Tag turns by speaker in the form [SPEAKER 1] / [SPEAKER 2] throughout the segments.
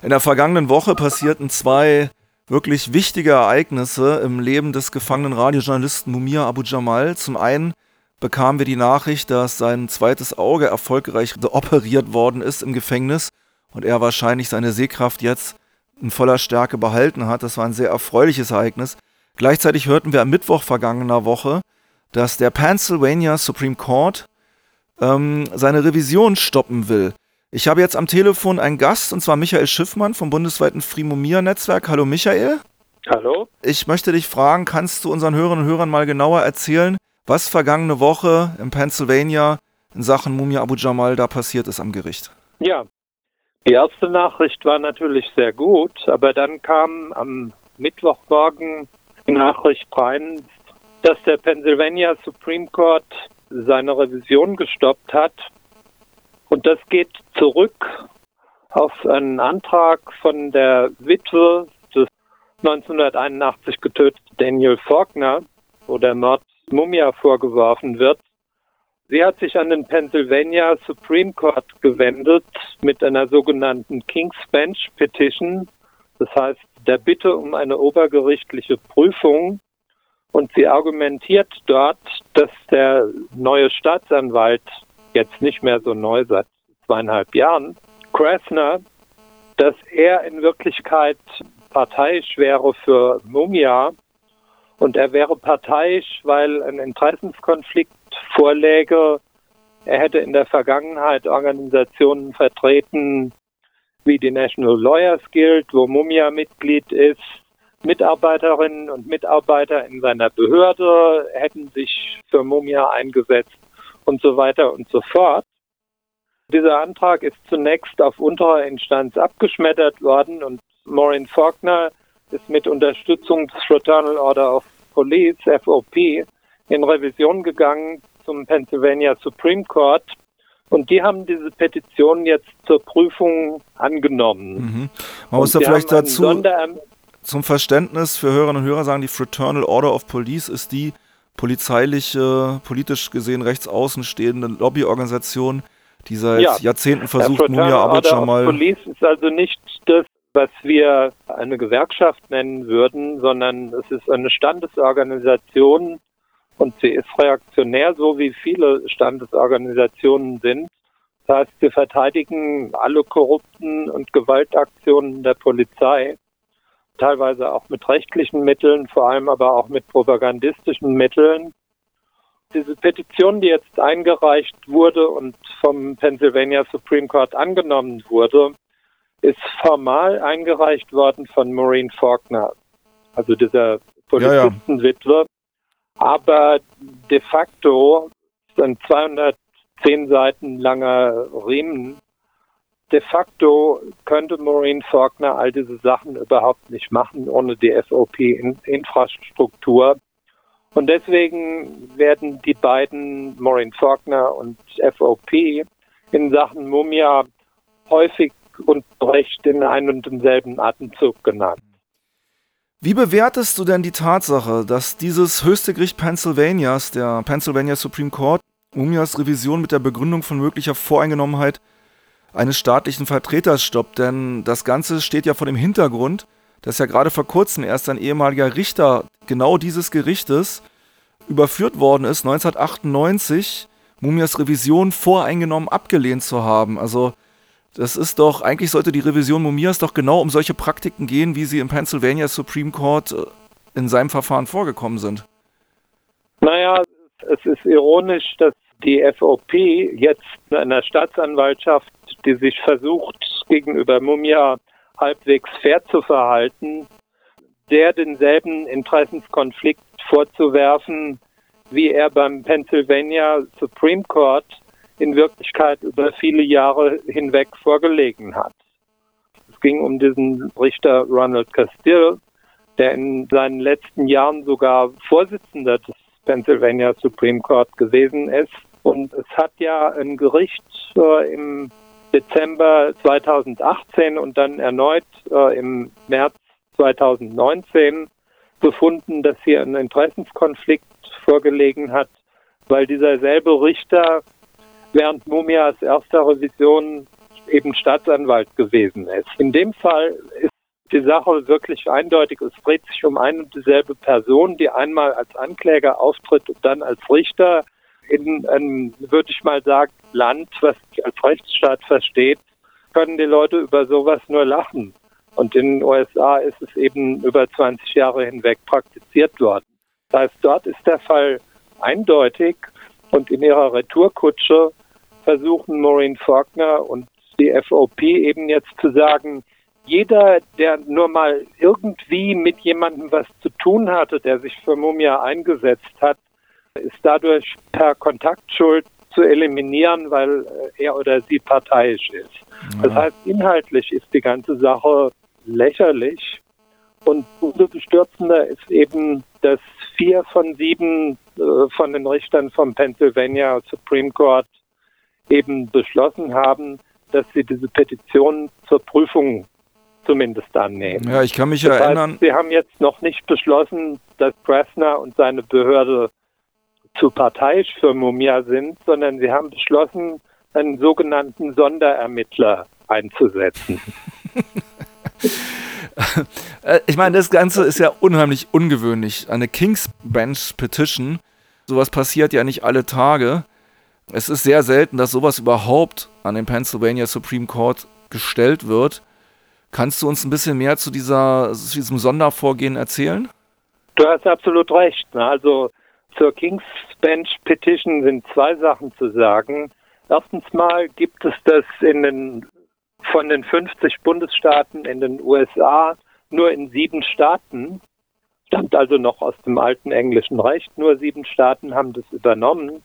[SPEAKER 1] In der vergangenen Woche passierten zwei wirklich wichtige Ereignisse im Leben des gefangenen Radiojournalisten Mumia Abu Jamal. Zum einen bekamen wir die Nachricht, dass sein zweites Auge erfolgreich operiert worden ist im Gefängnis und er wahrscheinlich seine Sehkraft jetzt in voller Stärke behalten hat. Das war ein sehr erfreuliches Ereignis. Gleichzeitig hörten wir am Mittwoch vergangener Woche, dass der Pennsylvania Supreme Court ähm, seine Revision stoppen will. Ich habe jetzt am Telefon einen Gast, und zwar Michael Schiffmann vom bundesweiten Frimomir-Netzwerk. Hallo Michael.
[SPEAKER 2] Hallo.
[SPEAKER 1] Ich möchte dich fragen, kannst du unseren Hörerinnen und Hörern mal genauer erzählen, was vergangene Woche in Pennsylvania in Sachen Mumia Abu Jamal da passiert ist am Gericht?
[SPEAKER 2] Ja, die erste Nachricht war natürlich sehr gut, aber dann kam am Mittwochmorgen die Nachricht rein, dass der Pennsylvania Supreme Court seine Revision gestoppt hat und das geht zurück auf einen Antrag von der Witwe des 1981 getöteten Daniel Faulkner, wo der Mord Mumia vorgeworfen wird. Sie hat sich an den Pennsylvania Supreme Court gewendet mit einer sogenannten King's Bench Petition, das heißt der Bitte um eine obergerichtliche Prüfung. Und sie argumentiert dort, dass der neue Staatsanwalt jetzt nicht mehr so neu seit zweieinhalb Jahren, Krasner, dass er in Wirklichkeit parteiisch wäre für Mumia und er wäre parteiisch, weil ein Interessenskonflikt vorläge. Er hätte in der Vergangenheit Organisationen vertreten wie die National Lawyers Guild, wo Mumia Mitglied ist. Mitarbeiterinnen und Mitarbeiter in seiner Behörde hätten sich für Mumia eingesetzt und so weiter und so fort. Dieser Antrag ist zunächst auf unterer Instanz abgeschmettert worden und Maureen Faulkner ist mit Unterstützung des Fraternal Order of Police, FOP, in Revision gegangen zum Pennsylvania Supreme Court. Und die haben diese Petition jetzt zur Prüfung angenommen.
[SPEAKER 1] Mhm. Man muss da vielleicht dazu zum Verständnis für Hörerinnen und Hörer sagen, die Fraternal Order of Police ist die polizeiliche, politisch gesehen rechts außen stehende Lobbyorganisation, die seit ja. Jahrzehnten versucht, Mumia Abu Jamal.
[SPEAKER 2] Police ist also nicht das, was wir eine Gewerkschaft nennen würden, sondern es ist eine Standesorganisation und sie ist reaktionär, so wie viele Standesorganisationen sind. Das heißt, sie verteidigen alle korrupten und Gewaltaktionen der Polizei teilweise auch mit rechtlichen Mitteln, vor allem aber auch mit propagandistischen Mitteln. Diese Petition, die jetzt eingereicht wurde und vom Pennsylvania Supreme Court angenommen wurde, ist formal eingereicht worden von Maureen Faulkner, also dieser Polizistenwitwe. Ja, ja. Aber de facto ist ein 210 Seiten langer Riemen de facto könnte Maureen Faulkner all diese Sachen überhaupt nicht machen ohne die FOP-Infrastruktur. Und deswegen werden die beiden, Maureen Faulkner und FOP, in Sachen Mumia häufig und recht in einem und demselben Atemzug genannt.
[SPEAKER 1] Wie bewertest du denn die Tatsache, dass dieses höchste Gericht Pennsylvanias, der Pennsylvania Supreme Court, Mumias Revision mit der Begründung von möglicher Voreingenommenheit eines staatlichen Vertreters stoppt. Denn das Ganze steht ja vor dem Hintergrund, dass ja gerade vor kurzem erst ein ehemaliger Richter genau dieses Gerichtes überführt worden ist, 1998, Mumias Revision voreingenommen abgelehnt zu haben. Also das ist doch, eigentlich sollte die Revision Mumias doch genau um solche Praktiken gehen, wie sie im Pennsylvania Supreme Court äh, in seinem Verfahren vorgekommen sind.
[SPEAKER 2] Naja, es ist ironisch, dass die FOP jetzt einer Staatsanwaltschaft die sich versucht, gegenüber Mumia halbwegs fair zu verhalten, der denselben Interessenskonflikt vorzuwerfen, wie er beim Pennsylvania Supreme Court in Wirklichkeit über viele Jahre hinweg vorgelegen hat. Es ging um diesen Richter Ronald Castile, der in seinen letzten Jahren sogar Vorsitzender des Pennsylvania Supreme Court gewesen ist. Und es hat ja ein Gericht äh, im Dezember 2018 und dann erneut äh, im März 2019 befunden, dass hier ein Interessenskonflikt vorgelegen hat, weil dieser selbe Richter während Mumias erster Revision eben Staatsanwalt gewesen ist. In dem Fall ist die Sache wirklich eindeutig. Es dreht sich um eine und dieselbe Person, die einmal als Ankläger auftritt und dann als Richter in einem, würde ich mal sagen, Land, was sich als Rechtsstaat versteht, können die Leute über sowas nur lachen. Und in den USA ist es eben über 20 Jahre hinweg praktiziert worden. Das heißt, dort ist der Fall eindeutig und in ihrer Retourkutsche versuchen Maureen Faulkner und die FOP eben jetzt zu sagen, jeder, der nur mal irgendwie mit jemandem was zu tun hatte, der sich für Mumia eingesetzt hat, ist dadurch per Kontaktschuld zu eliminieren, weil äh, er oder sie parteiisch ist. Ja. Das heißt, inhaltlich ist die ganze Sache lächerlich. Und umso bestürzender ist eben, dass vier von sieben äh, von den Richtern vom Pennsylvania Supreme Court eben beschlossen haben, dass sie diese Petition zur Prüfung zumindest annehmen.
[SPEAKER 1] Ja, ich kann mich
[SPEAKER 2] das
[SPEAKER 1] erinnern.
[SPEAKER 2] Heißt, sie haben jetzt noch nicht beschlossen, dass Krasner und seine Behörde zu parteiisch für Mumia sind, sondern sie haben beschlossen, einen sogenannten Sonderermittler einzusetzen.
[SPEAKER 1] Äh, ich meine, das Ganze ist ja unheimlich ungewöhnlich. Eine King's Bench Petition, sowas passiert ja nicht alle Tage. Es ist sehr selten, dass sowas überhaupt an den Pennsylvania Supreme Court gestellt wird. Kannst du uns ein bisschen mehr zu, dieser, zu diesem Sondervorgehen erzählen?
[SPEAKER 2] Du hast absolut recht. Also zur King's Bench Petition sind zwei Sachen zu sagen. Erstens mal gibt es das in den, von den 50 Bundesstaaten in den USA nur in sieben Staaten, stammt also noch aus dem alten englischen Recht, nur sieben Staaten haben das übernommen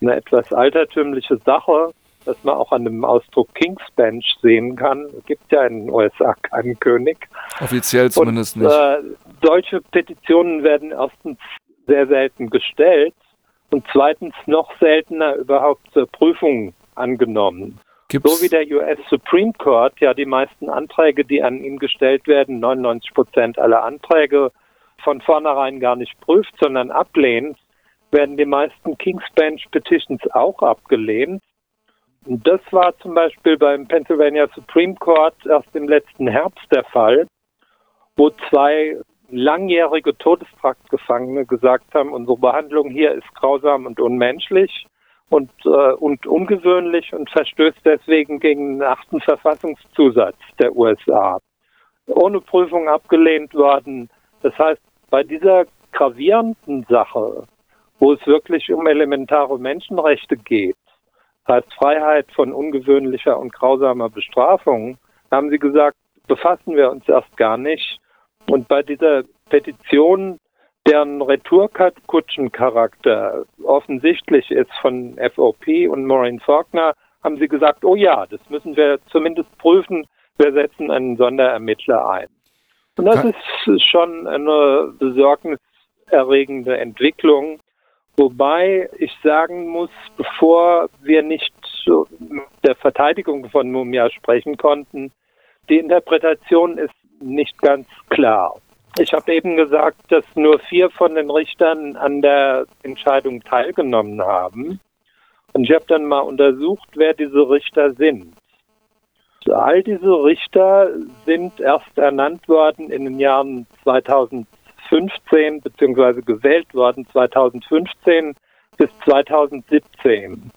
[SPEAKER 2] eine etwas altertümliche Sache, dass man auch an dem Ausdruck King's Bench sehen kann. Es gibt ja in den USA keinen König.
[SPEAKER 1] Offiziell zumindest
[SPEAKER 2] Und,
[SPEAKER 1] nicht.
[SPEAKER 2] Äh, solche Petitionen werden erstens sehr selten gestellt und zweitens noch seltener überhaupt zur Prüfung angenommen. Gibt's? So wie der US Supreme Court ja die meisten Anträge, die an ihn gestellt werden, 99 Prozent aller Anträge von vornherein gar nicht prüft, sondern ablehnt, werden die meisten King's Bench Petitions auch abgelehnt. Und das war zum Beispiel beim Pennsylvania Supreme Court erst im letzten Herbst der Fall, wo zwei langjährige Todestraktgefangene gesagt haben, unsere Behandlung hier ist grausam und unmenschlich und, äh, und ungewöhnlich und verstößt deswegen gegen den achten Verfassungszusatz der USA. Ohne Prüfung abgelehnt worden. Das heißt, bei dieser gravierenden Sache wo es wirklich um elementare Menschenrechte geht, heißt Freiheit von ungewöhnlicher und grausamer Bestrafung, haben sie gesagt, befassen wir uns erst gar nicht. Und bei dieser Petition, deren Retourkutschencharakter offensichtlich ist von FOP und Maureen Faulkner, haben sie gesagt, oh ja, das müssen wir zumindest prüfen, wir setzen einen Sonderermittler ein. Und das ist schon eine besorgniserregende Entwicklung. Wobei ich sagen muss, bevor wir nicht der Verteidigung von Mumia sprechen konnten, die Interpretation ist nicht ganz klar. Ich habe eben gesagt, dass nur vier von den Richtern an der Entscheidung teilgenommen haben. Und ich habe dann mal untersucht, wer diese Richter sind. All diese Richter sind erst ernannt worden in den Jahren 2000 2015 beziehungsweise gewählt worden 2015 bis 2017.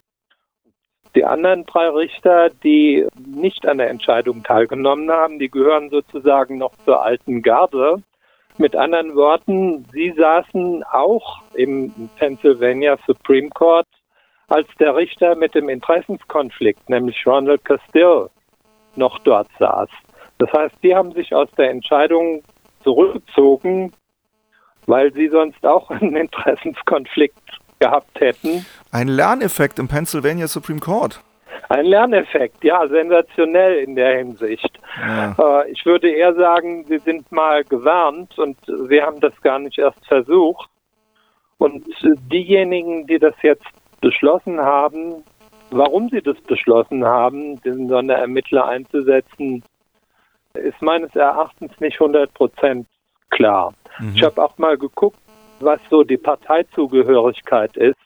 [SPEAKER 2] Die anderen drei Richter, die nicht an der Entscheidung teilgenommen haben, die gehören sozusagen noch zur alten Garde. Mit anderen Worten, sie saßen auch im Pennsylvania Supreme Court, als der Richter mit dem Interessenskonflikt, nämlich Ronald Castile, noch dort saß. Das heißt, die haben sich aus der Entscheidung zurückgezogen, weil sie sonst auch einen Interessenskonflikt gehabt hätten.
[SPEAKER 1] Ein Lerneffekt im Pennsylvania Supreme Court.
[SPEAKER 2] Ein Lerneffekt, ja, sensationell in der Hinsicht. Ja. Äh, ich würde eher sagen, sie sind mal gewarnt und sie haben das gar nicht erst versucht. Und diejenigen, die das jetzt beschlossen haben, warum sie das beschlossen haben, den Sonderermittler einzusetzen, ist meines Erachtens nicht 100 Prozent klar. Mhm. Ich habe auch mal geguckt, was so die Parteizugehörigkeit ist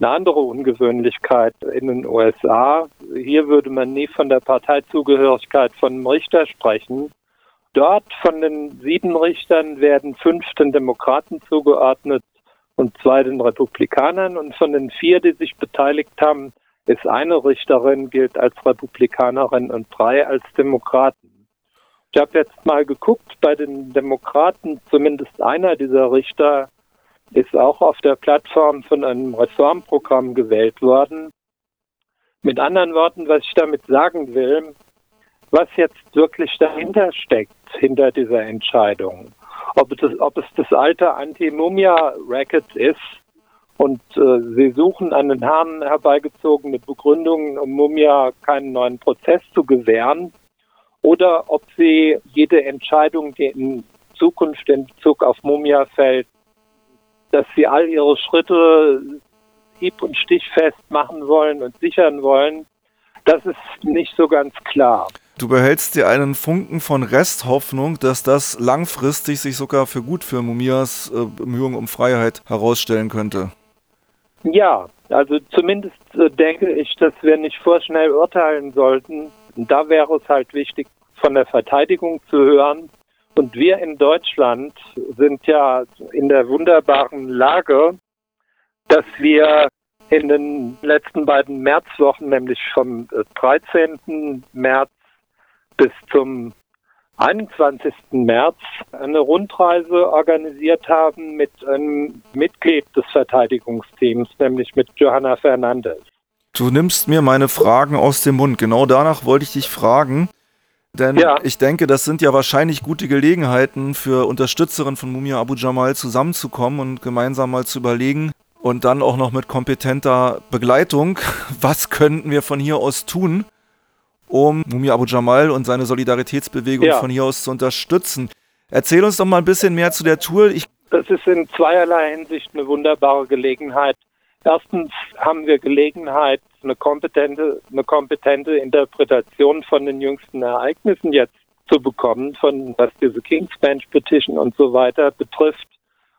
[SPEAKER 2] eine andere Ungewöhnlichkeit in den USA. Hier würde man nie von der Parteizugehörigkeit von einem Richter sprechen. Dort von den sieben Richtern werden fünf den Demokraten zugeordnet und zwei den Republikanern. Und von den vier, die sich beteiligt haben, ist eine Richterin, gilt als Republikanerin und drei als Demokraten. Ich habe jetzt mal geguckt, bei den Demokraten, zumindest einer dieser Richter ist auch auf der Plattform von einem Reformprogramm gewählt worden. Mit anderen Worten, was ich damit sagen will, was jetzt wirklich dahinter steckt, hinter dieser Entscheidung. Ob es, ob es das alte Anti-Mumia-Racket ist und äh, sie suchen an den Haaren herbeigezogene Begründungen, um Mumia keinen neuen Prozess zu gewähren, oder ob sie jede Entscheidung, die in Zukunft in Bezug auf Mumia fällt, dass sie all ihre Schritte hieb- und stichfest machen wollen und sichern wollen, das ist nicht so ganz klar.
[SPEAKER 1] Du behältst dir einen Funken von Resthoffnung, dass das langfristig sich sogar für gut für Mumias äh, Bemühungen um Freiheit herausstellen könnte.
[SPEAKER 2] Ja, also zumindest äh, denke ich, dass wir nicht vorschnell urteilen sollten. Da wäre es halt wichtig, von der Verteidigung zu hören, und wir in Deutschland sind ja in der wunderbaren Lage, dass wir in den letzten beiden Märzwochen, nämlich vom 13. Äh, März bis zum 21. März, eine Rundreise organisiert haben mit einem Mitglied des Verteidigungsteams, nämlich mit Johanna Fernandes.
[SPEAKER 1] Du nimmst mir meine Fragen aus dem Mund. Genau danach wollte ich dich fragen. Denn ja. ich denke, das sind ja wahrscheinlich gute Gelegenheiten für Unterstützerinnen von Mumia Abu Jamal zusammenzukommen und gemeinsam mal zu überlegen und dann auch noch mit kompetenter Begleitung, was könnten wir von hier aus tun, um Mumia Abu Jamal und seine Solidaritätsbewegung ja. von hier aus zu unterstützen. Erzähl uns doch mal ein bisschen mehr zu der Tour.
[SPEAKER 2] Ich das ist in zweierlei Hinsicht eine wunderbare Gelegenheit. Erstens haben wir Gelegenheit, eine kompetente, eine kompetente Interpretation von den jüngsten Ereignissen jetzt zu bekommen, von was diese King's Bench Petition und so weiter betrifft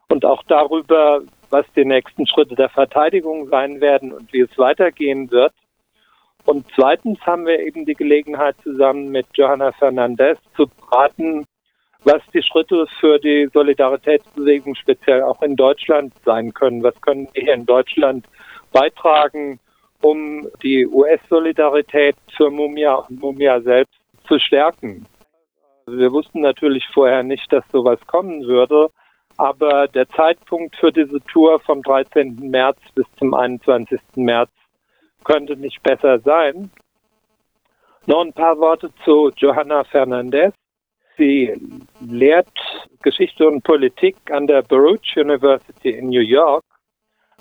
[SPEAKER 2] und auch darüber, was die nächsten Schritte der Verteidigung sein werden und wie es weitergehen wird. Und zweitens haben wir eben die Gelegenheit, zusammen mit Johanna Fernandez zu beraten, was die Schritte für die Solidaritätsbewegung speziell auch in Deutschland sein können. Was können wir hier in Deutschland beitragen, um die US-Solidarität für Mumia und Mumia selbst zu stärken. Wir wussten natürlich vorher nicht, dass sowas kommen würde, aber der Zeitpunkt für diese Tour vom 13. März bis zum 21. März könnte nicht besser sein. Noch ein paar Worte zu Johanna Fernandez. Sie lehrt Geschichte und Politik an der Baruch University in New York,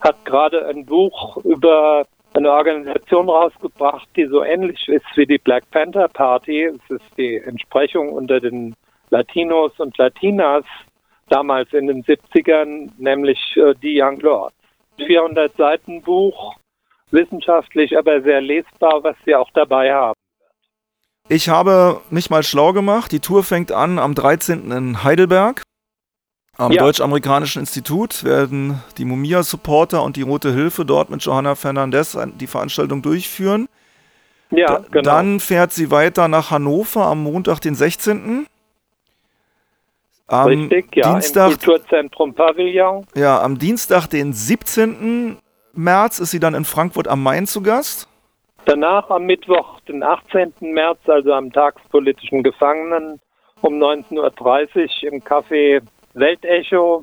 [SPEAKER 2] hat gerade ein Buch über eine Organisation rausgebracht, die so ähnlich ist wie die Black Panther Party. Es ist die Entsprechung unter den Latinos und Latinas damals in den 70ern, nämlich äh, die Young Lords. 400 Seiten Buch, wissenschaftlich, aber sehr lesbar, was sie auch dabei haben.
[SPEAKER 1] Ich habe mich mal schlau gemacht. Die Tour fängt an am 13. in Heidelberg. Am ja. Deutsch-Amerikanischen Institut werden die Mumia-Supporter und die Rote Hilfe dort mit Johanna Fernandez die Veranstaltung durchführen. Ja, genau. Dann fährt sie weiter nach Hannover am Montag, den 16.
[SPEAKER 2] Am Richtig, ja, Dienstag, im Kulturzentrum Pavillon.
[SPEAKER 1] Ja, am Dienstag, den 17. März, ist sie dann in Frankfurt am Main zu Gast.
[SPEAKER 2] Danach am Mittwoch, den 18. März, also am Tag des politischen Gefangenen, um 19.30 Uhr im Café Weltecho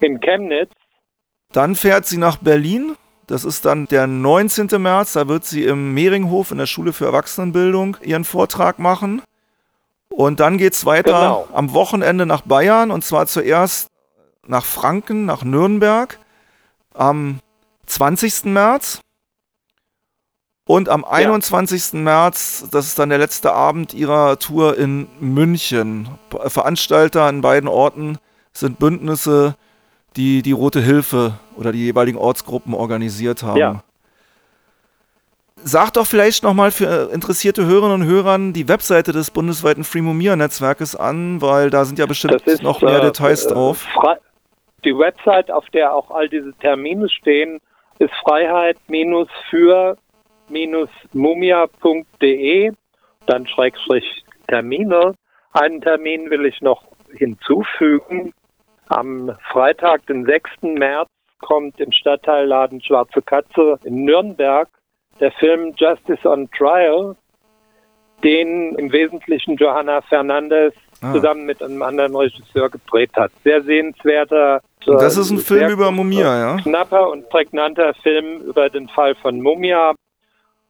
[SPEAKER 2] in Chemnitz.
[SPEAKER 1] Dann fährt sie nach Berlin. Das ist dann der 19. März. Da wird sie im Mehringhof in der Schule für Erwachsenenbildung ihren Vortrag machen. Und dann geht es weiter genau. am Wochenende nach Bayern und zwar zuerst nach Franken, nach Nürnberg am 20. März. Und am 21. Ja. März, das ist dann der letzte Abend ihrer Tour in München. Veranstalter an beiden Orten sind Bündnisse, die die Rote Hilfe oder die jeweiligen Ortsgruppen organisiert haben. Ja. Sag doch vielleicht nochmal für interessierte Hörerinnen und Hörer die Webseite des bundesweiten Free Mumia Netzwerkes an, weil da sind ja bestimmt ist, noch mehr äh, Details drauf.
[SPEAKER 2] Die Website, auf der auch all diese Termine stehen, ist Freiheit-für-mumia.de, dann Schrägstrich Termine. Einen Termin will ich noch hinzufügen. Am Freitag, den 6. März, kommt im Stadtteilladen Schwarze Katze in Nürnberg der Film Justice on Trial, den im Wesentlichen Johanna Fernandez ah. zusammen mit einem anderen Regisseur gedreht hat. Sehr sehenswerter.
[SPEAKER 1] Das ist ein Film über Mumia, ja?
[SPEAKER 2] Knapper und prägnanter Film über den Fall von Mumia.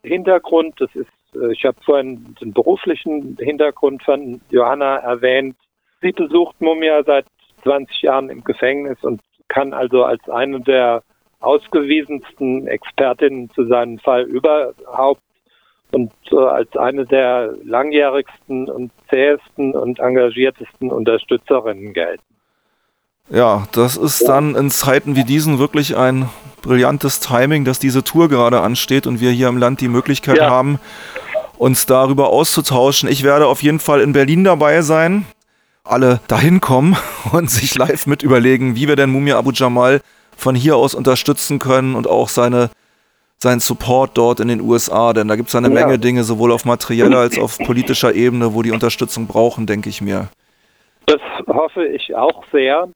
[SPEAKER 2] Hintergrund, das ist, äh, ich habe vorhin den beruflichen Hintergrund von Johanna erwähnt. Sie besucht Mumia seit 20 Jahren im Gefängnis und kann also als eine der ausgewiesensten Expertinnen zu seinem Fall überhaupt und äh, als eine der langjährigsten und zähesten und engagiertesten Unterstützerinnen gelten.
[SPEAKER 1] Ja, das ist dann in Zeiten wie diesen wirklich ein brillantes Timing, dass diese Tour gerade ansteht und wir hier im Land die Möglichkeit ja. haben, uns darüber auszutauschen. Ich werde auf jeden Fall in Berlin dabei sein alle dahin kommen und sich live mit überlegen, wie wir denn Mumia Abu Jamal von hier aus unterstützen können und auch seine, seinen Support dort in den USA. Denn da gibt es eine ja. Menge Dinge, sowohl auf materieller als auch auf politischer Ebene, wo die Unterstützung brauchen, denke ich mir.
[SPEAKER 2] Das hoffe ich auch sehr.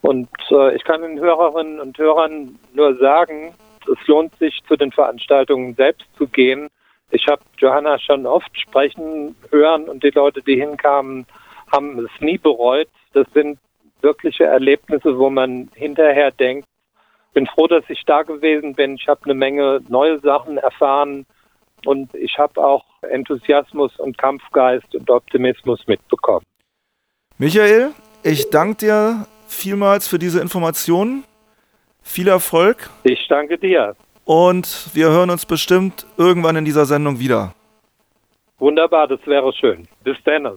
[SPEAKER 2] Und äh, ich kann den Hörerinnen und Hörern nur sagen, es lohnt sich, zu den Veranstaltungen selbst zu gehen. Ich habe Johanna schon oft sprechen hören und die Leute, die hinkamen, haben es nie bereut. Das sind wirkliche Erlebnisse, wo man hinterher denkt, bin froh, dass ich da gewesen bin. Ich habe eine Menge neue Sachen erfahren und ich habe auch Enthusiasmus und Kampfgeist und Optimismus mitbekommen.
[SPEAKER 1] Michael, ich danke dir vielmals für diese Informationen. Viel Erfolg.
[SPEAKER 2] Ich danke dir.
[SPEAKER 1] Und wir hören uns bestimmt irgendwann in dieser Sendung wieder.
[SPEAKER 2] Wunderbar, das wäre schön. Bis dann.